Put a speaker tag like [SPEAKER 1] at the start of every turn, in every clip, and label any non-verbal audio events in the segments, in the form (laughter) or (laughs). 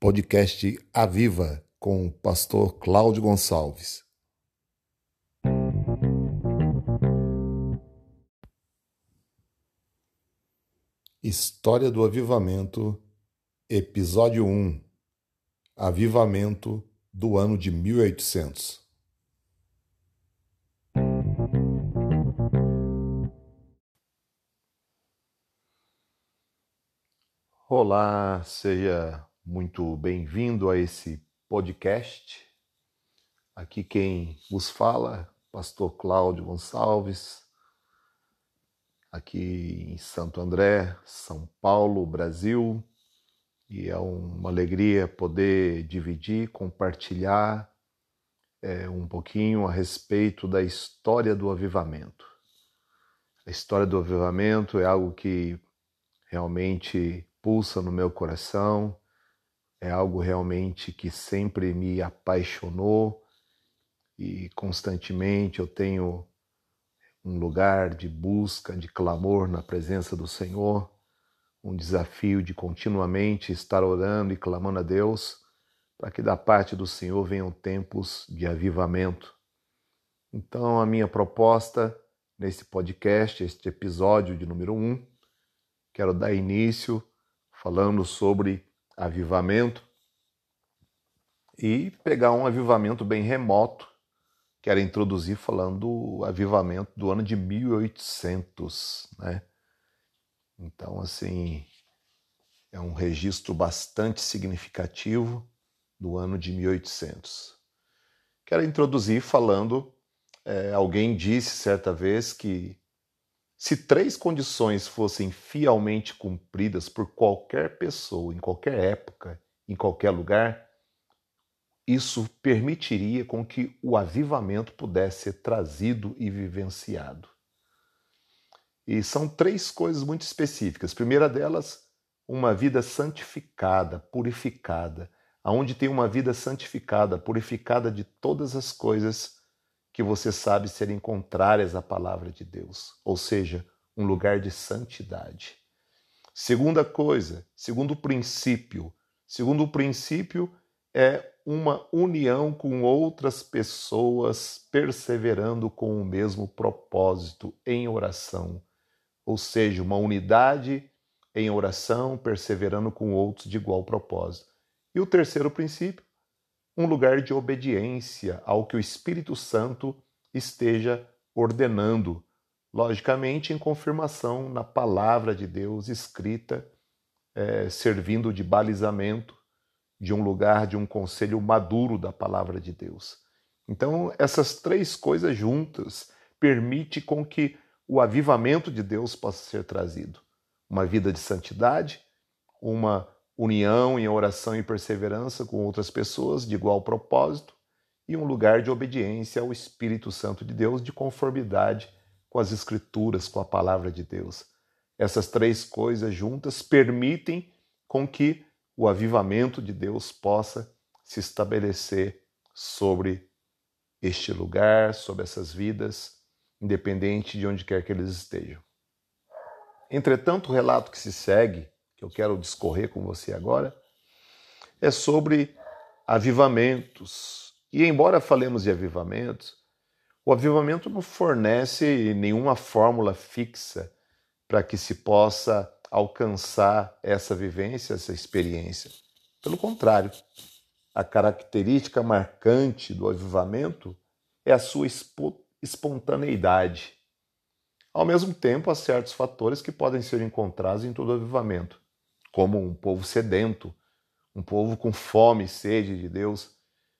[SPEAKER 1] Podcast Aviva com o pastor Cláudio Gonçalves. História do Avivamento, Episódio 1 Avivamento do ano de 1800. Olá, seja muito bem-vindo a esse podcast. Aqui quem vos fala, Pastor Cláudio Gonçalves, aqui em Santo André, São Paulo, Brasil. E é uma alegria poder dividir, compartilhar é, um pouquinho a respeito da história do avivamento. A história do avivamento é algo que realmente pulsa no meu coração é algo realmente que sempre me apaixonou e constantemente eu tenho um lugar de busca, de clamor na presença do Senhor, um desafio de continuamente estar orando e clamando a Deus para que da parte do Senhor venham tempos de avivamento. Então, a minha proposta nesse podcast, este episódio de número um, quero dar início falando sobre avivamento e pegar um avivamento bem remoto, que era introduzir falando do avivamento do ano de 1800, né? Então, assim, é um registro bastante significativo do ano de 1800. Quero introduzir falando, é, alguém disse certa vez que se três condições fossem fielmente cumpridas por qualquer pessoa, em qualquer época, em qualquer lugar, isso permitiria com que o avivamento pudesse ser trazido e vivenciado. E são três coisas muito específicas. Primeira delas, uma vida santificada, purificada, aonde tem uma vida santificada, purificada de todas as coisas que você sabe serem contrárias à palavra de Deus, ou seja, um lugar de santidade. Segunda coisa, segundo princípio, segundo princípio é uma união com outras pessoas perseverando com o mesmo propósito em oração, ou seja, uma unidade em oração, perseverando com outros de igual propósito. E o terceiro princípio um lugar de obediência ao que o Espírito Santo esteja ordenando, logicamente em confirmação na palavra de Deus escrita, é, servindo de balizamento de um lugar, de um conselho maduro da palavra de Deus. Então, essas três coisas juntas permite com que o avivamento de Deus possa ser trazido. Uma vida de santidade, uma união em oração e perseverança com outras pessoas de igual propósito e um lugar de obediência ao Espírito Santo de Deus de conformidade com as Escrituras, com a palavra de Deus. Essas três coisas juntas permitem com que o avivamento de Deus possa se estabelecer sobre este lugar, sobre essas vidas, independente de onde quer que eles estejam. Entretanto, o relato que se segue que eu quero discorrer com você agora, é sobre avivamentos. E embora falemos de avivamentos, o avivamento não fornece nenhuma fórmula fixa para que se possa alcançar essa vivência, essa experiência. Pelo contrário, a característica marcante do avivamento é a sua espontaneidade. Ao mesmo tempo, há certos fatores que podem ser encontrados em todo avivamento como um povo sedento, um povo com fome e sede de Deus,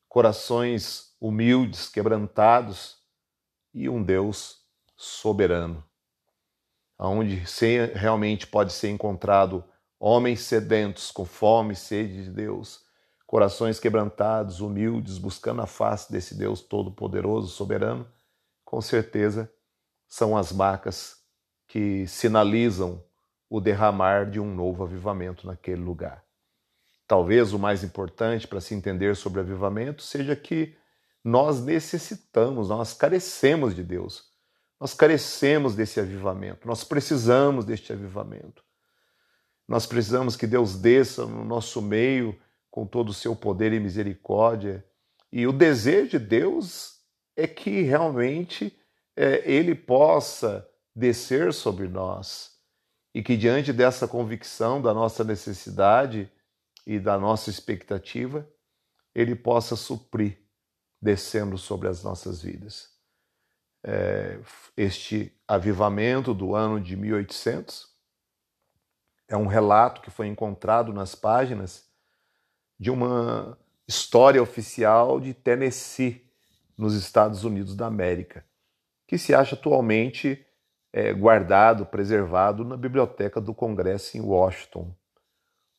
[SPEAKER 1] corações humildes, quebrantados e um Deus soberano, onde realmente pode ser encontrado homens sedentos, com fome e sede de Deus, corações quebrantados, humildes, buscando a face desse Deus todo-poderoso, soberano, com certeza são as marcas que sinalizam o derramar de um novo avivamento naquele lugar. Talvez o mais importante para se entender sobre avivamento seja que nós necessitamos, nós carecemos de Deus. Nós carecemos desse avivamento, nós precisamos deste avivamento. Nós precisamos que Deus desça no nosso meio com todo o seu poder e misericórdia. E o desejo de Deus é que realmente é, Ele possa descer sobre nós e que, diante dessa convicção da nossa necessidade e da nossa expectativa, Ele possa suprir, descendo sobre as nossas vidas. É, este avivamento do ano de 1800 é um relato que foi encontrado nas páginas de uma história oficial de Tennessee, nos Estados Unidos da América, que se acha atualmente é, guardado, preservado na Biblioteca do Congresso em Washington.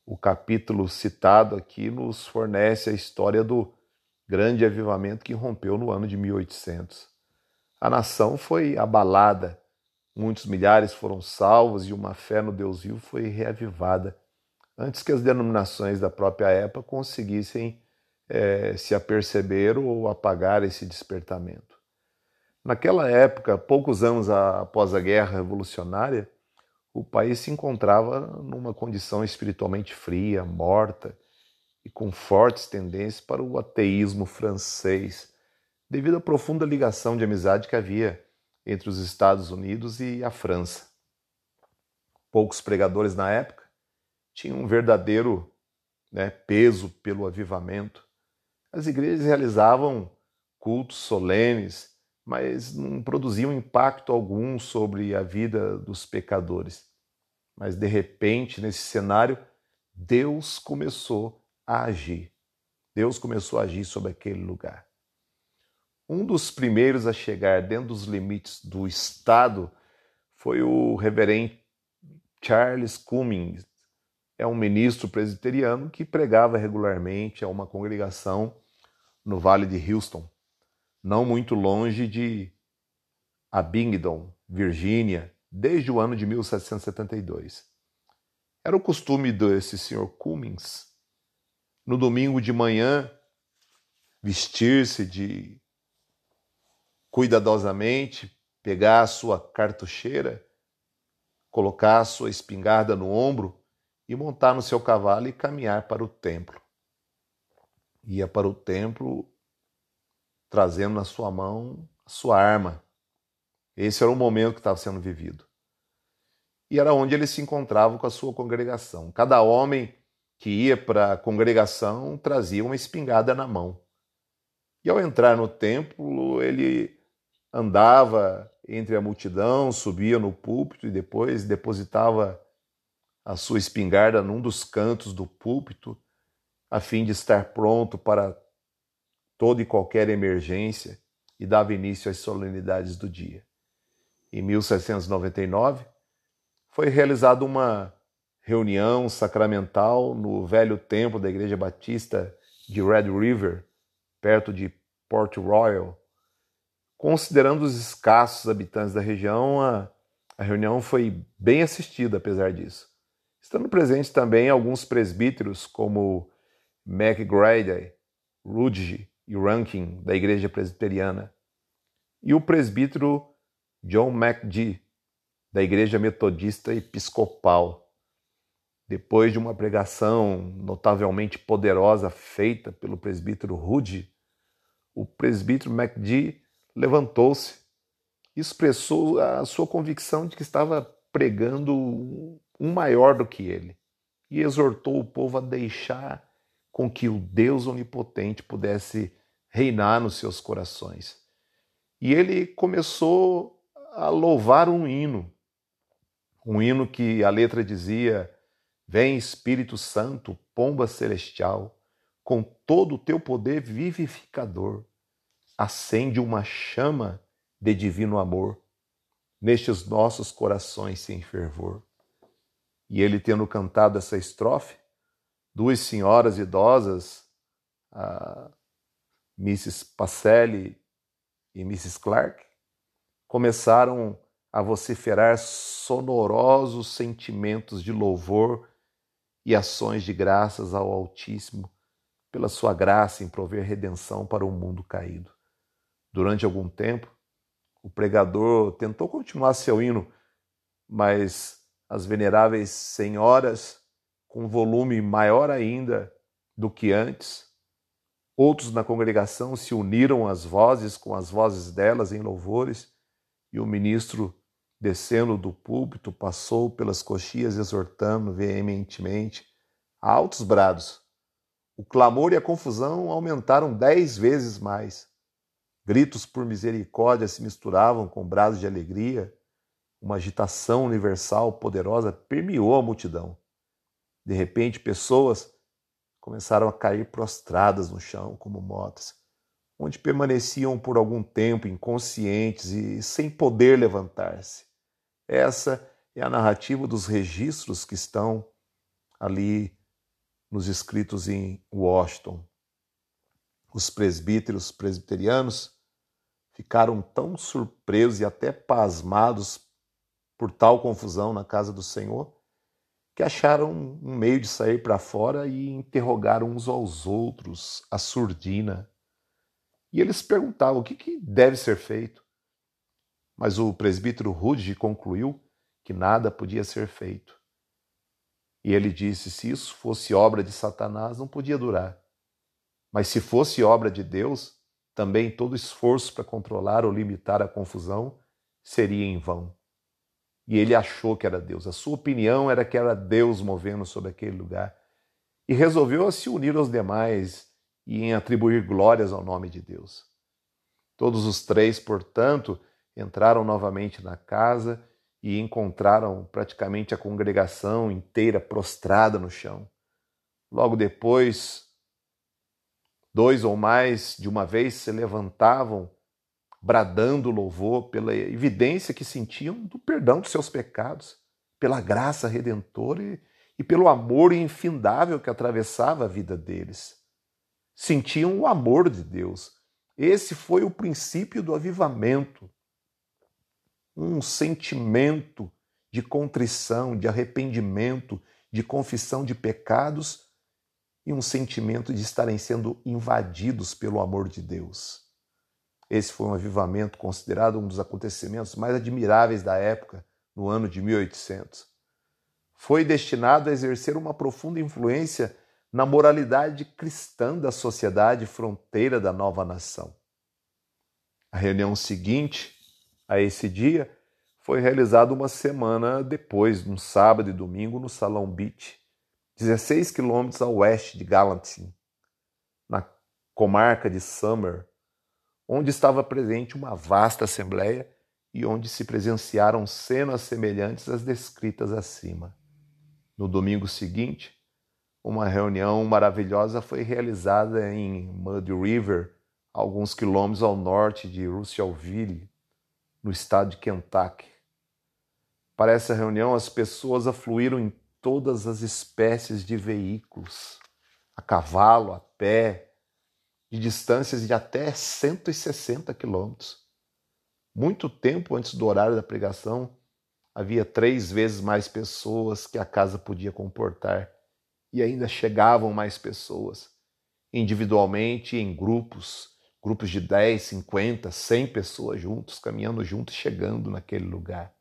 [SPEAKER 1] O capítulo citado aqui nos fornece a história do grande avivamento que rompeu no ano de 1800. A nação foi abalada, muitos milhares foram salvos e uma fé no Deus vivo foi reavivada, antes que as denominações da própria época conseguissem é, se aperceber ou apagar esse despertamento. Naquela época, poucos anos após a Guerra Revolucionária, o país se encontrava numa condição espiritualmente fria, morta e com fortes tendências para o ateísmo francês, devido à profunda ligação de amizade que havia entre os Estados Unidos e a França. Poucos pregadores na época tinham um verdadeiro né, peso pelo avivamento. As igrejas realizavam cultos solenes mas não produziam impacto algum sobre a vida dos pecadores. Mas de repente, nesse cenário, Deus começou a agir. Deus começou a agir sobre aquele lugar. Um dos primeiros a chegar dentro dos limites do Estado foi o reverendo Charles Cummings. É um ministro presbiteriano que pregava regularmente a uma congregação no Vale de Houston não muito longe de Abingdon, Virgínia, desde o ano de 1772. Era o costume desse senhor Cummings, no domingo de manhã, vestir-se de cuidadosamente, pegar a sua cartucheira, colocar a sua espingarda no ombro e montar no seu cavalo e caminhar para o templo. Ia para o templo trazendo na sua mão a sua arma. Esse era o momento que estava sendo vivido. E era onde ele se encontrava com a sua congregação. Cada homem que ia para a congregação trazia uma espingarda na mão. E ao entrar no templo, ele andava entre a multidão, subia no púlpito e depois depositava a sua espingarda num dos cantos do púlpito, a fim de estar pronto para toda e qualquer emergência e dava início às solenidades do dia. Em 1799, foi realizada uma reunião sacramental no velho templo da Igreja Batista de Red River, perto de Port Royal. Considerando os escassos habitantes da região, a, a reunião foi bem assistida apesar disso. Estando presentes também alguns presbíteros como MacGrady, Rudge e Rankin, da Igreja Presbiteriana, e o presbítero John MacG, da Igreja Metodista Episcopal. Depois de uma pregação notavelmente poderosa feita pelo presbítero Rude, o presbítero MacG levantou-se e expressou a sua convicção de que estava pregando um maior do que ele e exortou o povo a deixar com que o Deus onipotente pudesse reinar nos seus corações. E ele começou a louvar um hino, um hino que a letra dizia: Vem Espírito Santo, pomba celestial, com todo o teu poder vivificador, acende uma chama de divino amor nestes nossos corações sem fervor. E ele tendo cantado essa estrofe, duas senhoras idosas, a Mrs. Pacelli e Mrs. Clark começaram a vociferar sonorosos sentimentos de louvor e ações de graças ao Altíssimo pela sua graça em prover redenção para o mundo caído. Durante algum tempo, o pregador tentou continuar seu hino, mas as veneráveis senhoras, com volume maior ainda do que antes, outros na congregação se uniram às vozes com as vozes delas em louvores, e o ministro, descendo do púlpito, passou pelas coxias exortando veementemente, a altos brados. O clamor e a confusão aumentaram dez vezes mais. Gritos por misericórdia se misturavam com brados de alegria. Uma agitação universal poderosa permeou a multidão. De repente, pessoas começaram a cair prostradas no chão como motas, onde permaneciam por algum tempo inconscientes e sem poder levantar-se. Essa é a narrativa dos registros que estão ali nos escritos em Washington. Os presbíteros presbiterianos ficaram tão surpresos e até pasmados por tal confusão na casa do Senhor que acharam um meio de sair para fora e interrogaram uns aos outros a surdina. E eles perguntavam o que, que deve ser feito. Mas o presbítero Rude concluiu que nada podia ser feito. E ele disse: se isso fosse obra de Satanás, não podia durar. Mas se fosse obra de Deus, também todo esforço para controlar ou limitar a confusão seria em vão. E ele achou que era Deus. A sua opinião era que era Deus movendo sobre aquele lugar. E resolveu se unir aos demais e em atribuir glórias ao nome de Deus. Todos os três, portanto, entraram novamente na casa e encontraram praticamente a congregação inteira prostrada no chão. Logo depois, dois ou mais de uma vez se levantavam, bradando louvor pela evidência que sentiam do perdão dos seus pecados, pela graça redentora e, e pelo amor infindável que atravessava a vida deles. Sentiam o amor de Deus. Esse foi o princípio do avivamento um sentimento de contrição, de arrependimento, de confissão de pecados e um sentimento de estarem sendo invadidos pelo amor de Deus. Esse foi um avivamento considerado um dos acontecimentos mais admiráveis da época, no ano de 1800. Foi destinado a exercer uma profunda influência na moralidade cristã da sociedade fronteira da nova nação. A reunião seguinte a esse dia foi realizado uma semana depois, num sábado e domingo, no Salão Beach, 16 quilômetros a oeste de Gallatin, na comarca de Summer, onde estava presente uma vasta assembleia e onde se presenciaram cenas semelhantes às descritas acima. No domingo seguinte, uma reunião maravilhosa foi realizada em Mud River, alguns quilômetros ao norte de Russellville, no estado de Kentucky. Para essa reunião, as pessoas afluíram em todas as espécies de veículos, a cavalo, a pé, de distâncias de até 160 quilômetros. Muito tempo antes do horário da pregação, havia três vezes mais pessoas que a casa podia comportar, e ainda chegavam mais pessoas, individualmente em grupos, grupos de 10, 50, 100 pessoas juntos, caminhando juntos, chegando naquele lugar.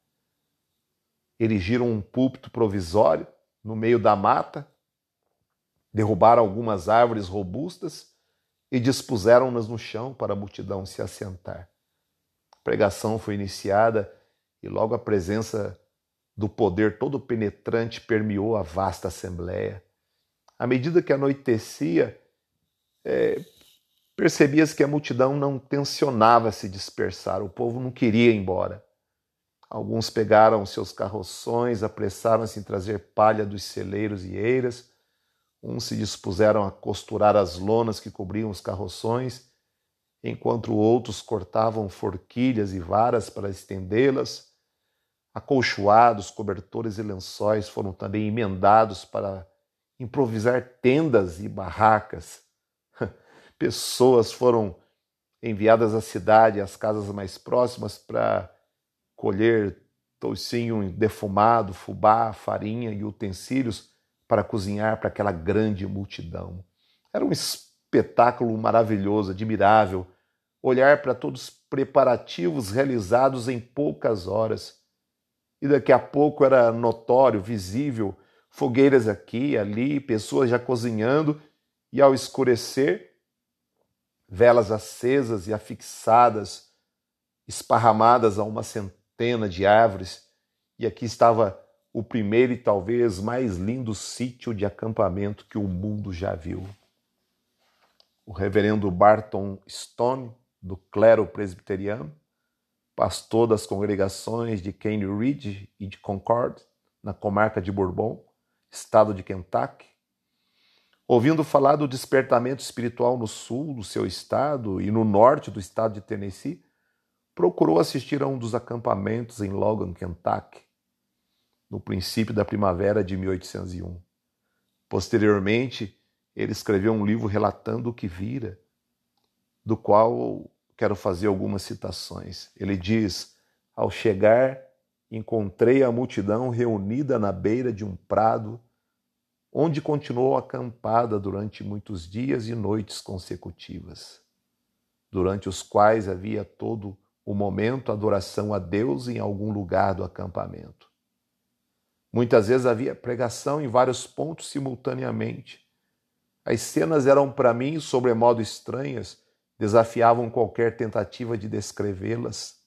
[SPEAKER 1] Erigiram um púlpito provisório no meio da mata, derrubaram algumas árvores robustas e dispuseram-nas no chão para a multidão se assentar. A pregação foi iniciada e logo a presença do poder todo penetrante permeou a vasta assembleia. À medida que anoitecia, é, Percebias que a multidão não tensionava se dispersar, o povo não queria ir embora. Alguns pegaram seus carroções, apressaram-se em trazer palha dos celeiros e eiras. Uns se dispuseram a costurar as lonas que cobriam os carroções, enquanto outros cortavam forquilhas e varas para estendê-las. Acolchoados, cobertores e lençóis foram também emendados para improvisar tendas e barracas (laughs) pessoas foram enviadas à cidade, às casas mais próximas, para colher toucinho defumado, fubá, farinha e utensílios para cozinhar para aquela grande multidão. Era um espetáculo maravilhoso, admirável, olhar para todos os preparativos realizados em poucas horas. E daqui a pouco era notório, visível, fogueiras aqui, ali, pessoas já cozinhando, e ao escurecer, velas acesas e afixadas, esparramadas a uma centena de árvores, e aqui estava o primeiro e talvez mais lindo sítio de acampamento que o mundo já viu. O reverendo Barton Stone, do clero presbiteriano, pastor das congregações de Cane Ridge e de Concord, na comarca de Bourbon, estado de Kentucky, ouvindo falar do despertamento espiritual no sul do seu estado e no norte do estado de Tennessee, procurou assistir a um dos acampamentos em Logan, Kentucky, no princípio da primavera de 1801. Posteriormente, ele escreveu um livro relatando o que vira, do qual quero fazer algumas citações. Ele diz: Ao chegar, encontrei a multidão reunida na beira de um prado onde continuou acampada durante muitos dias e noites consecutivas, durante os quais havia todo o momento adoração a Deus em algum lugar do acampamento. Muitas vezes havia pregação em vários pontos simultaneamente. As cenas eram para mim sobremodo estranhas, desafiavam qualquer tentativa de descrevê-las.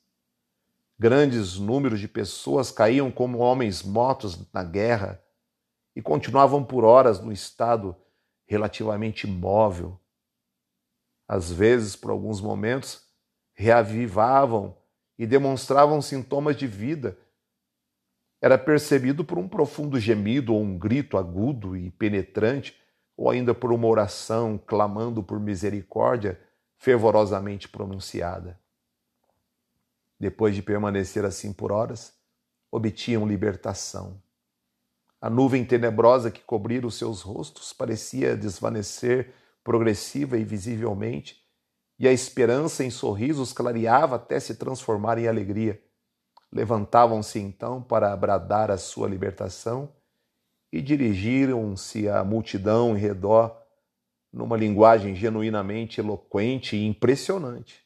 [SPEAKER 1] Grandes números de pessoas caíam como homens mortos na guerra, e continuavam por horas no estado relativamente imóvel. Às vezes, por alguns momentos, reavivavam e demonstravam sintomas de vida. Era percebido por um profundo gemido ou um grito agudo e penetrante, ou ainda por uma oração clamando por misericórdia fervorosamente pronunciada. Depois de permanecer assim por horas, obtinham libertação. A nuvem tenebrosa que cobria os seus rostos parecia desvanecer progressiva e visivelmente, e a esperança em sorrisos clareava até se transformar em alegria. Levantavam-se então para bradar a sua libertação e dirigiram-se à multidão em redor numa linguagem genuinamente eloquente e impressionante.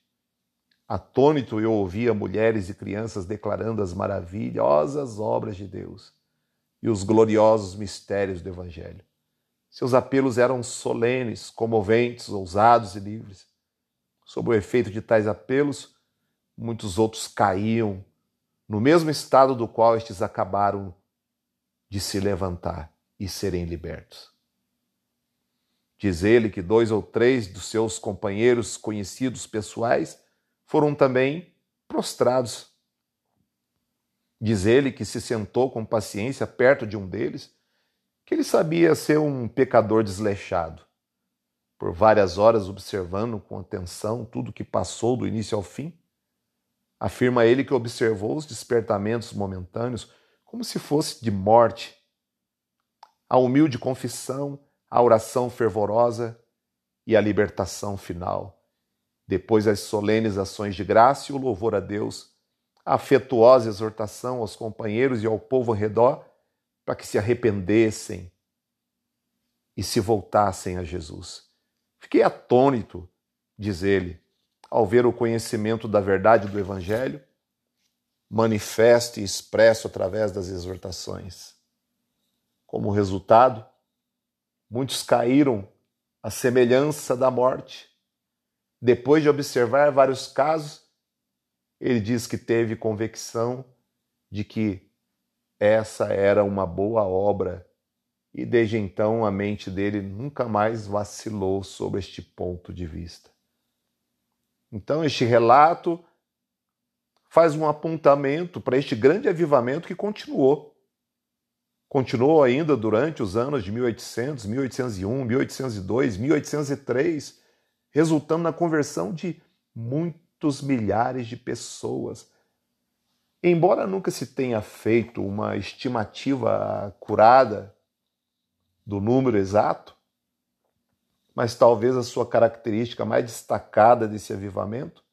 [SPEAKER 1] Atônito eu ouvia mulheres e crianças declarando as maravilhosas obras de Deus e os gloriosos mistérios do Evangelho. Seus apelos eram solenes, comoventes, ousados e livres. Sob o efeito de tais apelos, muitos outros caíam no mesmo estado do qual estes acabaram de se levantar e serem libertos. Diz ele que dois ou três dos seus companheiros conhecidos pessoais foram também prostrados Diz ele que se sentou com paciência perto de um deles, que ele sabia ser um pecador desleixado. Por várias horas observando com atenção tudo que passou do início ao fim, afirma ele que observou os despertamentos momentâneos como se fosse de morte. A humilde confissão, a oração fervorosa e a libertação final. Depois as solenes ações de graça e o louvor a Deus a afetuosa exortação aos companheiros e ao povo ao redor para que se arrependessem e se voltassem a Jesus. Fiquei atônito, diz ele, ao ver o conhecimento da verdade do Evangelho manifesto e expresso através das exortações. Como resultado, muitos caíram à semelhança da morte. Depois de observar vários casos, ele diz que teve convicção de que essa era uma boa obra e desde então a mente dele nunca mais vacilou sobre este ponto de vista. Então, este relato faz um apontamento para este grande avivamento que continuou. Continuou ainda durante os anos de 1800, 1801, 1802, 1803, resultando na conversão de muitos milhares de pessoas. Embora nunca se tenha feito uma estimativa curada do número exato, mas talvez a sua característica mais destacada desse avivamento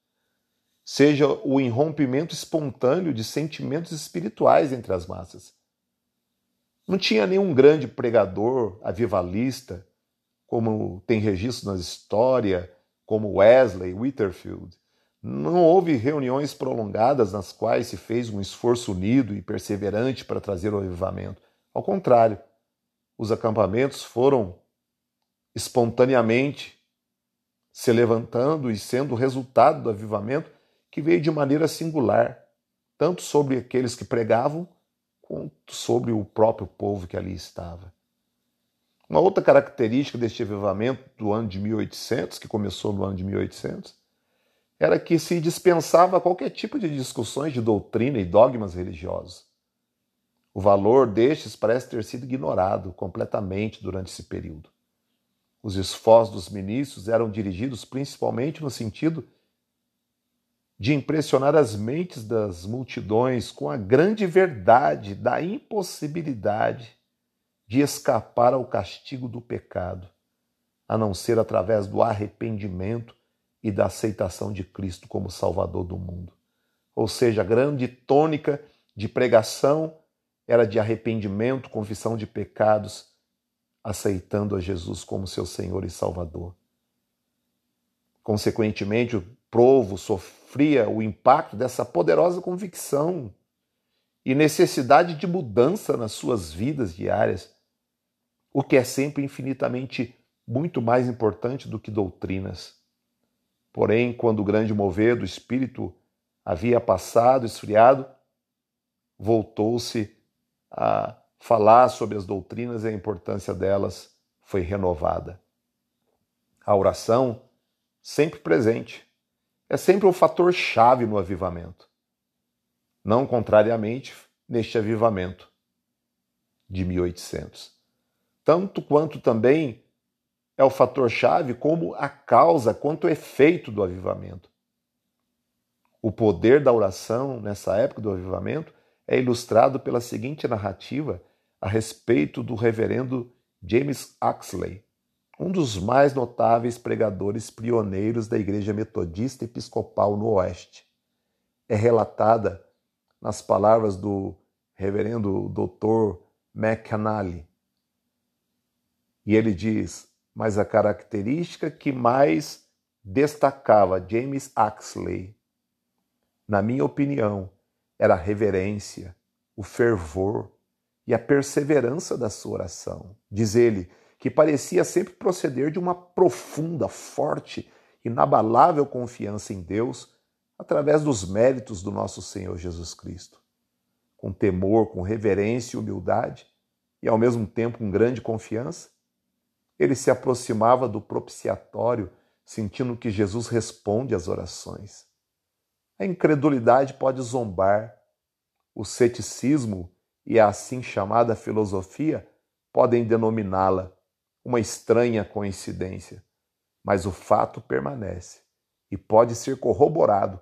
[SPEAKER 1] seja o irrompimento espontâneo de sentimentos espirituais entre as massas. Não tinha nenhum grande pregador avivalista como tem registro na história, como Wesley, Whitterfield. Não houve reuniões prolongadas nas quais se fez um esforço unido e perseverante para trazer o avivamento. Ao contrário, os acampamentos foram espontaneamente se levantando e sendo o resultado do avivamento que veio de maneira singular, tanto sobre aqueles que pregavam, quanto sobre o próprio povo que ali estava. Uma outra característica deste avivamento do ano de 1800, que começou no ano de 1800, era que se dispensava qualquer tipo de discussões de doutrina e dogmas religiosos. O valor destes parece ter sido ignorado completamente durante esse período. Os esforços dos ministros eram dirigidos principalmente no sentido de impressionar as mentes das multidões com a grande verdade da impossibilidade de escapar ao castigo do pecado, a não ser através do arrependimento e da aceitação de Cristo como Salvador do mundo. Ou seja, a grande tônica de pregação era de arrependimento, confissão de pecados aceitando a Jesus como seu Senhor e Salvador. Consequentemente, o povo sofria o impacto dessa poderosa convicção e necessidade de mudança nas suas vidas diárias, o que é sempre infinitamente muito mais importante do que doutrinas. Porém, quando o grande mover do Espírito havia passado, esfriado, voltou-se a falar sobre as doutrinas e a importância delas foi renovada. A oração, sempre presente, é sempre o um fator chave no avivamento. Não contrariamente neste avivamento de 1800. Tanto quanto também é o fator chave como a causa, quanto o efeito do avivamento. O poder da oração nessa época do avivamento é ilustrado pela seguinte narrativa a respeito do reverendo James Axley, um dos mais notáveis pregadores pioneiros da Igreja Metodista Episcopal no Oeste. É relatada nas palavras do reverendo Dr. McAnally. E ele diz: Mas a característica que mais destacava James Axley, na minha opinião, era a reverência, o fervor, e a perseverança da sua oração. Diz ele que parecia sempre proceder de uma profunda, forte, inabalável confiança em Deus através dos méritos do nosso Senhor Jesus Cristo. Com temor, com reverência e humildade, e ao mesmo tempo com grande confiança, ele se aproximava do propiciatório, sentindo que Jesus responde às orações. A incredulidade pode zombar, o ceticismo e a assim chamada filosofia podem denominá-la uma estranha coincidência, mas o fato permanece e pode ser corroborado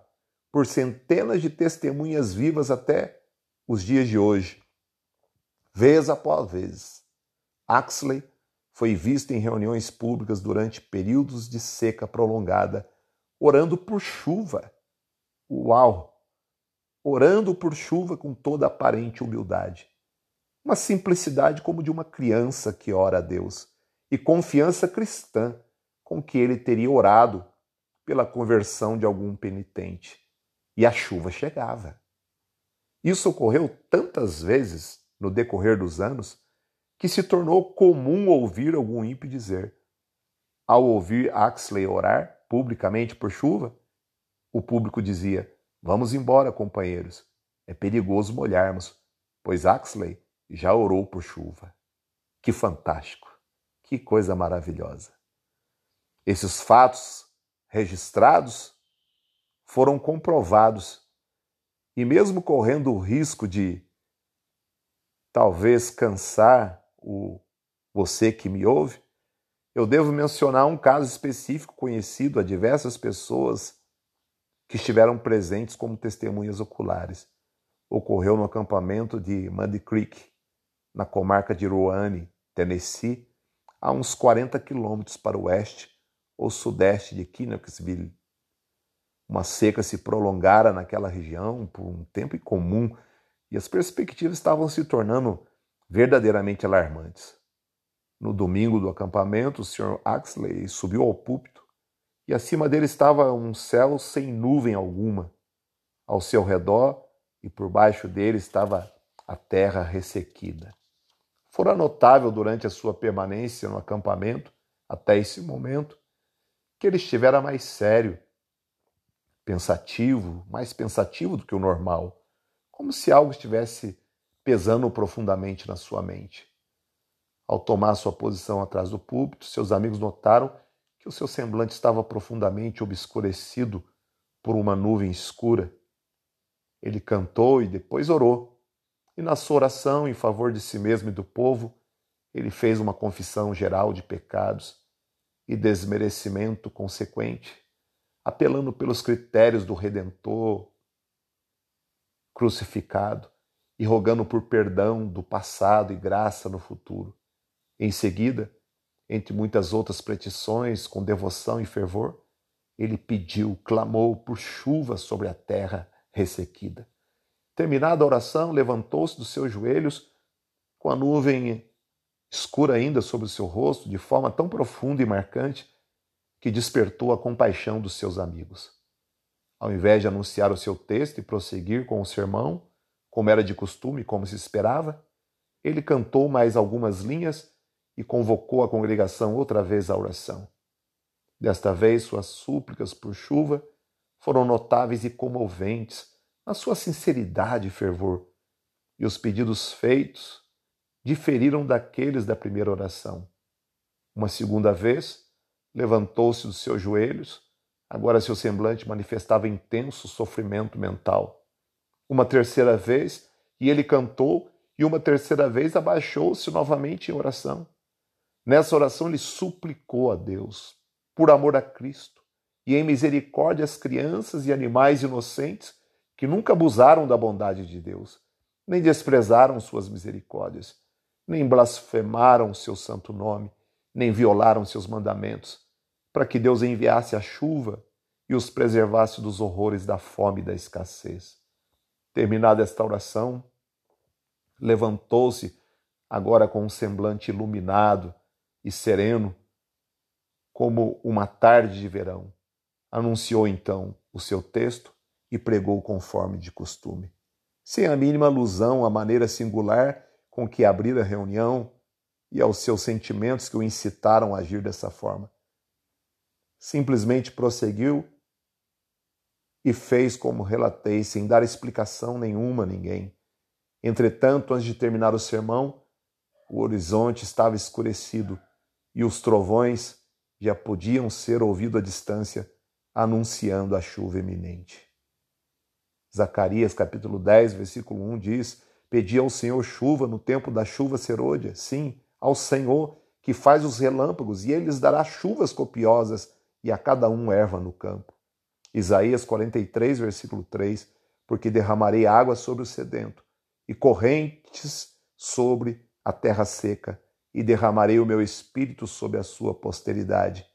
[SPEAKER 1] por centenas de testemunhas vivas até os dias de hoje. Vez após vez, Axley foi visto em reuniões públicas durante períodos de seca prolongada, orando por chuva. Uau! orando por chuva com toda aparente humildade. Uma simplicidade como de uma criança que ora a Deus e confiança cristã com que ele teria orado pela conversão de algum penitente. E a chuva chegava. Isso ocorreu tantas vezes no decorrer dos anos que se tornou comum ouvir algum ímpio dizer: ao ouvir Axley orar publicamente por chuva, o público dizia: Vamos embora, companheiros. É perigoso molharmos, pois Axley já orou por chuva. Que fantástico! Que coisa maravilhosa! Esses fatos registrados foram comprovados e, mesmo correndo o risco de talvez cansar o você que me ouve, eu devo mencionar um caso específico conhecido a diversas pessoas que estiveram presentes como testemunhas oculares. Ocorreu no acampamento de Muddy Creek, na comarca de Roane, Tennessee, a uns 40 quilômetros para o oeste ou sudeste de Knoxville. Uma seca se prolongara naquela região por um tempo incomum e as perspectivas estavam se tornando verdadeiramente alarmantes. No domingo do acampamento, o Sr. Axley subiu ao púlpito e acima dele estava um céu sem nuvem alguma. Ao seu redor e por baixo dele estava a terra ressequida. Fora notável durante a sua permanência no acampamento, até esse momento, que ele estivera mais sério, pensativo, mais pensativo do que o normal, como se algo estivesse pesando profundamente na sua mente. Ao tomar sua posição atrás do púlpito, seus amigos notaram que o seu semblante estava profundamente obscurecido por uma nuvem escura. Ele cantou e depois orou. E na sua oração em favor de si mesmo e do povo, ele fez uma confissão geral de pecados e desmerecimento consequente, apelando pelos critérios do Redentor crucificado e rogando por perdão do passado e graça no futuro. Em seguida, entre muitas outras petições, com devoção e fervor, ele pediu, clamou por chuva sobre a terra ressequida. Terminada a oração, levantou-se dos seus joelhos, com a nuvem escura ainda sobre o seu rosto, de forma tão profunda e marcante, que despertou a compaixão dos seus amigos. Ao invés de anunciar o seu texto e prosseguir com o sermão, como era de costume, como se esperava, ele cantou mais algumas linhas e convocou a congregação outra vez à oração. Desta vez, suas súplicas por chuva foram notáveis e comoventes na sua sinceridade e fervor, e os pedidos feitos diferiram daqueles da primeira oração. Uma segunda vez, levantou-se dos seus joelhos, agora seu semblante manifestava intenso sofrimento mental. Uma terceira vez, e ele cantou, e uma terceira vez abaixou-se novamente em oração. Nessa oração, ele suplicou a Deus, por amor a Cristo, e em misericórdia às crianças e animais inocentes que nunca abusaram da bondade de Deus, nem desprezaram suas misericórdias, nem blasfemaram seu santo nome, nem violaram seus mandamentos, para que Deus enviasse a chuva e os preservasse dos horrores da fome e da escassez. Terminada esta oração, levantou-se, agora com um semblante iluminado e sereno, como uma tarde de verão. Anunciou então o seu texto e pregou conforme de costume, sem a mínima alusão à maneira singular com que abrira a reunião e aos seus sentimentos que o incitaram a agir dessa forma. Simplesmente prosseguiu e fez como relatei, sem dar explicação nenhuma a ninguém. Entretanto, antes de terminar o sermão, o horizonte estava escurecido e os trovões já podiam ser ouvidos à distância, anunciando a chuva iminente. Zacarias capítulo 10, versículo 1 diz: Pedi ao Senhor chuva no tempo da chuva serôdia, sim, ao Senhor que faz os relâmpagos, e ele lhes dará chuvas copiosas e a cada um erva no campo. Isaías 43, versículo 3: Porque derramarei água sobre o sedento e correntes sobre a terra seca, e derramarei o meu espírito sobre a sua posteridade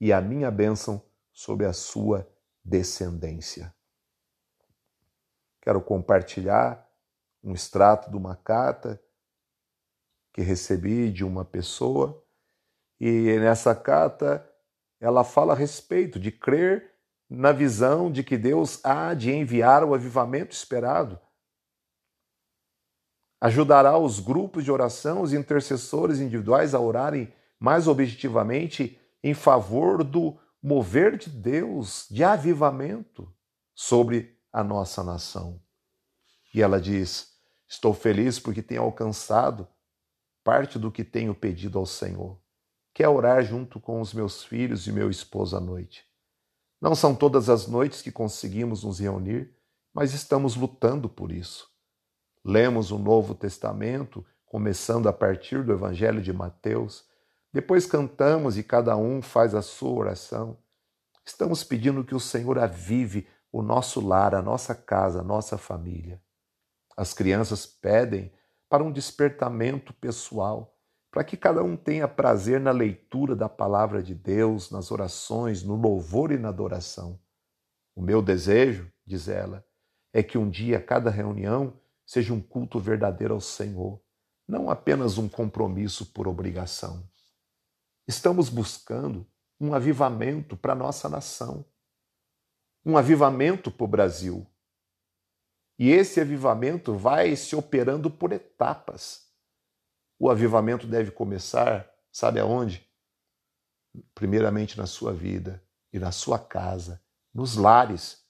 [SPEAKER 1] e a minha bênção sobre a sua descendência. Quero compartilhar um extrato de uma carta que recebi de uma pessoa, e nessa carta ela fala a respeito de crer na visão de que Deus há de enviar o avivamento esperado. Ajudará os grupos de oração, os intercessores individuais a orarem mais objetivamente em favor do mover de Deus, de avivamento sobre a nossa nação. E ela diz: Estou feliz porque tenho alcançado parte do que tenho pedido ao Senhor, que é orar junto com os meus filhos e meu esposo à noite. Não são todas as noites que conseguimos nos reunir, mas estamos lutando por isso. Lemos o Novo Testamento, começando a partir do Evangelho de Mateus, depois cantamos e cada um faz a sua oração. Estamos pedindo que o Senhor avive o nosso lar, a nossa casa, a nossa família. As crianças pedem para um despertamento pessoal para que cada um tenha prazer na leitura da palavra de Deus, nas orações, no louvor e na adoração. O meu desejo, diz ela, é que um dia cada reunião seja um culto verdadeiro ao Senhor, não apenas um compromisso por obrigação. estamos buscando um avivamento para nossa nação, um avivamento para o Brasil. E esse avivamento vai se operando por etapas. O avivamento deve começar, sabe aonde? Primeiramente na sua vida e na sua casa, nos lares.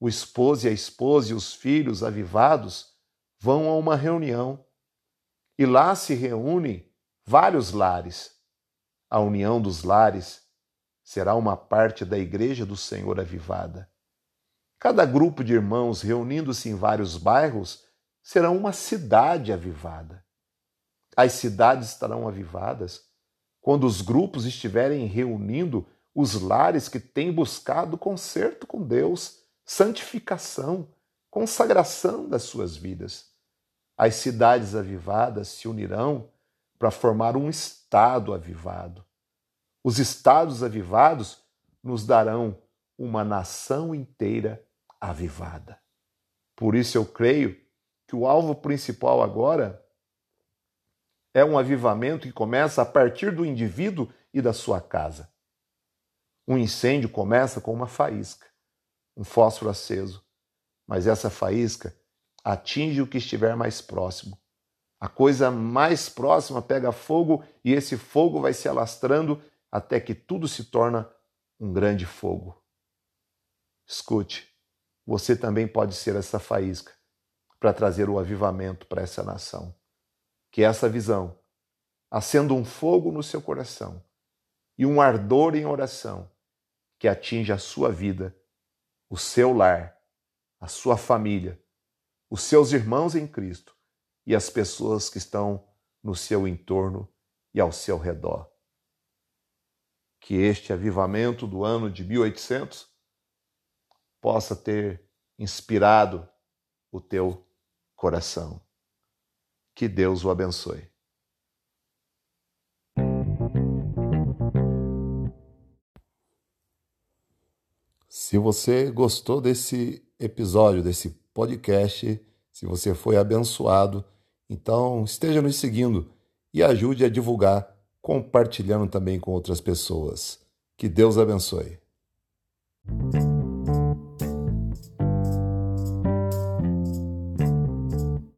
[SPEAKER 1] O esposo e a esposa e os filhos avivados vão a uma reunião e lá se reúnem vários lares. A união dos lares será uma parte da Igreja do Senhor avivada. Cada grupo de irmãos reunindo-se em vários bairros será uma cidade avivada. As cidades estarão avivadas quando os grupos estiverem reunindo os lares que têm buscado conserto com Deus, santificação, consagração das suas vidas. As cidades avivadas se unirão para formar um estado avivado. Os estados avivados nos darão uma nação inteira avivada. Por isso eu creio que o alvo principal agora é um avivamento que começa a partir do indivíduo e da sua casa. Um incêndio começa com uma faísca, um fósforo aceso, mas essa faísca atinge o que estiver mais próximo. A coisa mais próxima pega fogo e esse fogo vai se alastrando até que tudo se torna um grande fogo. Escute, você também pode ser essa faísca para trazer o avivamento para essa nação. Que essa visão acenda um fogo no seu coração e um ardor em oração que atinja a sua vida, o seu lar, a sua família, os seus irmãos em Cristo e as pessoas que estão no seu entorno e ao seu redor. Que este avivamento do ano de 1800 possa ter inspirado o teu coração. Que Deus o abençoe. Se você gostou desse episódio, desse podcast, se você foi abençoado, então esteja nos seguindo e ajude a divulgar, compartilhando também com outras pessoas. Que Deus abençoe.